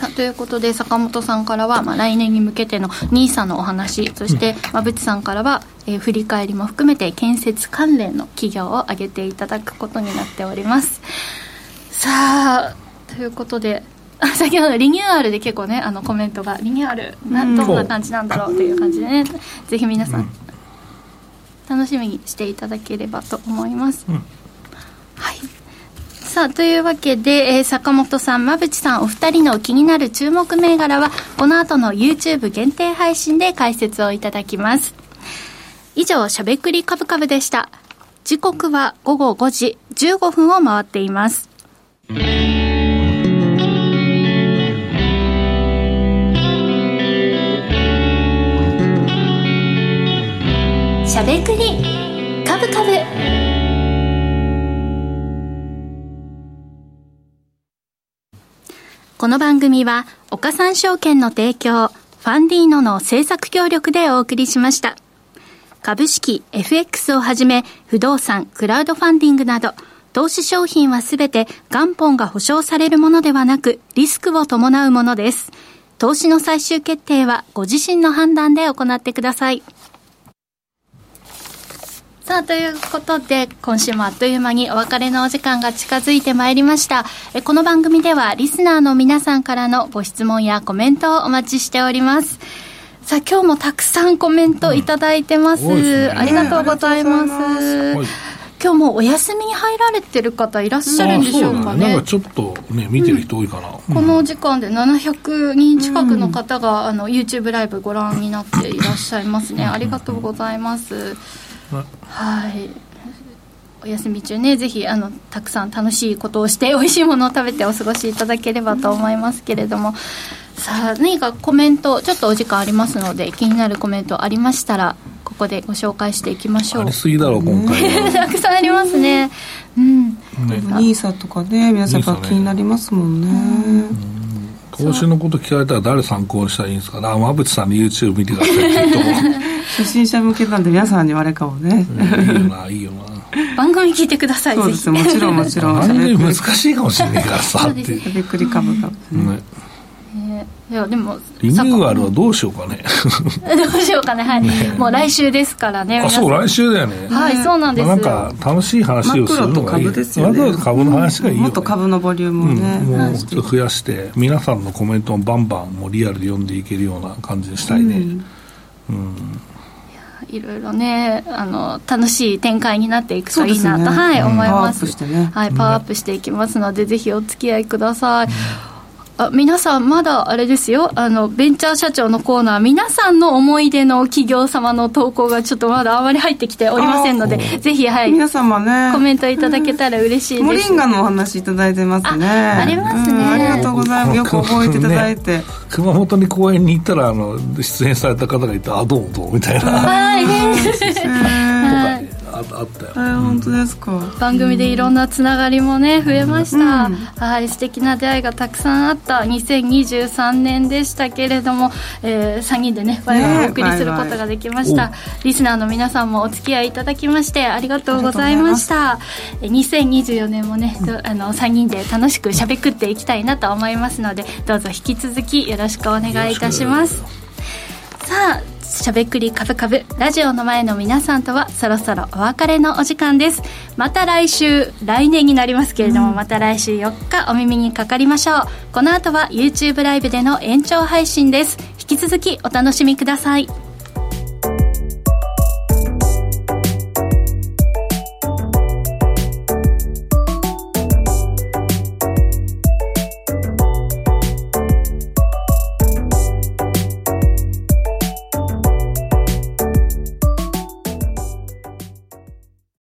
さあということで坂本さんからは、まあ、来年に向けての NISA のお話そして馬淵さんからは、えー、振り返りも含めて建設関連の企業を挙げていただくことになっておりますさあということで [LAUGHS] 先ほどリニューアルで結構ねあのコメントがリニューアルなどんな感じなんだろうという感じでねぜひ皆さん、楽しみにしていただければと思います、うん、はい。さあというわけで、えー、坂本さん馬淵さんお二人の気になる注目銘柄はこの後の YouTube 限定配信で解説をいただきます。以上しゃべくりカブカブでした。時刻は午後5時15分を回っていますしゃべくりカブカブこの番組は岡三証券の提供ファンディーノの制作協力でお送りしました。株式、FX をはじめ、不動産、クラウドファンディングなど、投資商品はすべて元本が保証されるものではなく、リスクを伴うものです。投資の最終決定はご自身の判断で行ってください。さあ、ということで、今週もあっという間にお別れのお時間が近づいてまいりました。えこの番組では、リスナーの皆さんからのご質問やコメントをお待ちしております。さあ、今日もたくさんコメントいただいてます。うんね、ありがとうございます。今日もお休みに入られてる方いらっしゃるんでしょうかね。なんかちょっとね、見てる人多いかな。うん、この時間で700人近くの方が、あの、YouTube ライブご覧になっていらっしゃいますね。ありがとうございます。はい。お休み中ね、ぜひ、あの、たくさん楽しいことをして、[LAUGHS] 美味しいものを食べてお過ごしいただければと思いますけれども、さあ、何かコメント、ちょっとお時間ありますので、気になるコメントありましたら、ここでご紹介していきましょう。ありすぎだろう今回 [LAUGHS] たくさんありますね。うん。ね。NISA とかね皆さんが気になりますもんね、投資のこと聞かれたら誰参考にしたらいいんですか？あ馬淵さんの YouTube 見てください。[LAUGHS] って言初心者向けなんで皆さんにあれかもね、いいよないいよな。番組聞いてくださいそうですもちろんもちろん。[LAUGHS] 難しいかもしれないからさってびっくり株が、ねいやでもリニューアルはどうしようかね。[LAUGHS] どうしようかね。はい、ね、もう来週ですからねあそう来週だよね。はいそうなんですなんか楽しい話をするのがいい。マクロと株ですよね。株の話がいいよ、ね、もっと株のボリュームをね、うん、もうちょっと増やして皆さんのコメントもバンバンもうリアルで読んでいけるような感じにしたいね。うん、うん。いろいろねあの楽しい展開になっていくといいなと、ね、はい、思います、ね、はい、パワーアップしていきますので、ぜひお付き合いください、あ皆さんまだあれですよ。あのベンチャー社長のコーナー皆さんの思い出の企業様の投稿がちょっとまだあまり入ってきておりませんのでぜひはい皆様ね。コメントいただけたら嬉しいです、モリンガのお話いただいてますね。ありますね、ありがとうございます。よく覚えていただいて、ね、熊本に公演に行ったらあの出演された方がいてあどうもどうもみたいな。はいあったよ、えー、本当ですか。番組でいろんなつながりもね増えました、うん、はい素敵な出会いがたくさんあった2023年でしたけれども、えー、3人でね我々お送りすることができました、ね、リスナーの皆さんもお付き合いいただきましてありがとうございました。2024年もね、あの3人で楽しくしゃべくっていきたいなと思いますのでどうぞ引き続きよろしくお願いいたします。さあしゃべくりカブカブラジオの前の皆さんとはそろそろお別れのお時間です。また来週来年になりますけれども、うん、また来週4日お耳にかかりましょう。この後は YouTube ライブでの延長配信です。引き続きお楽しみください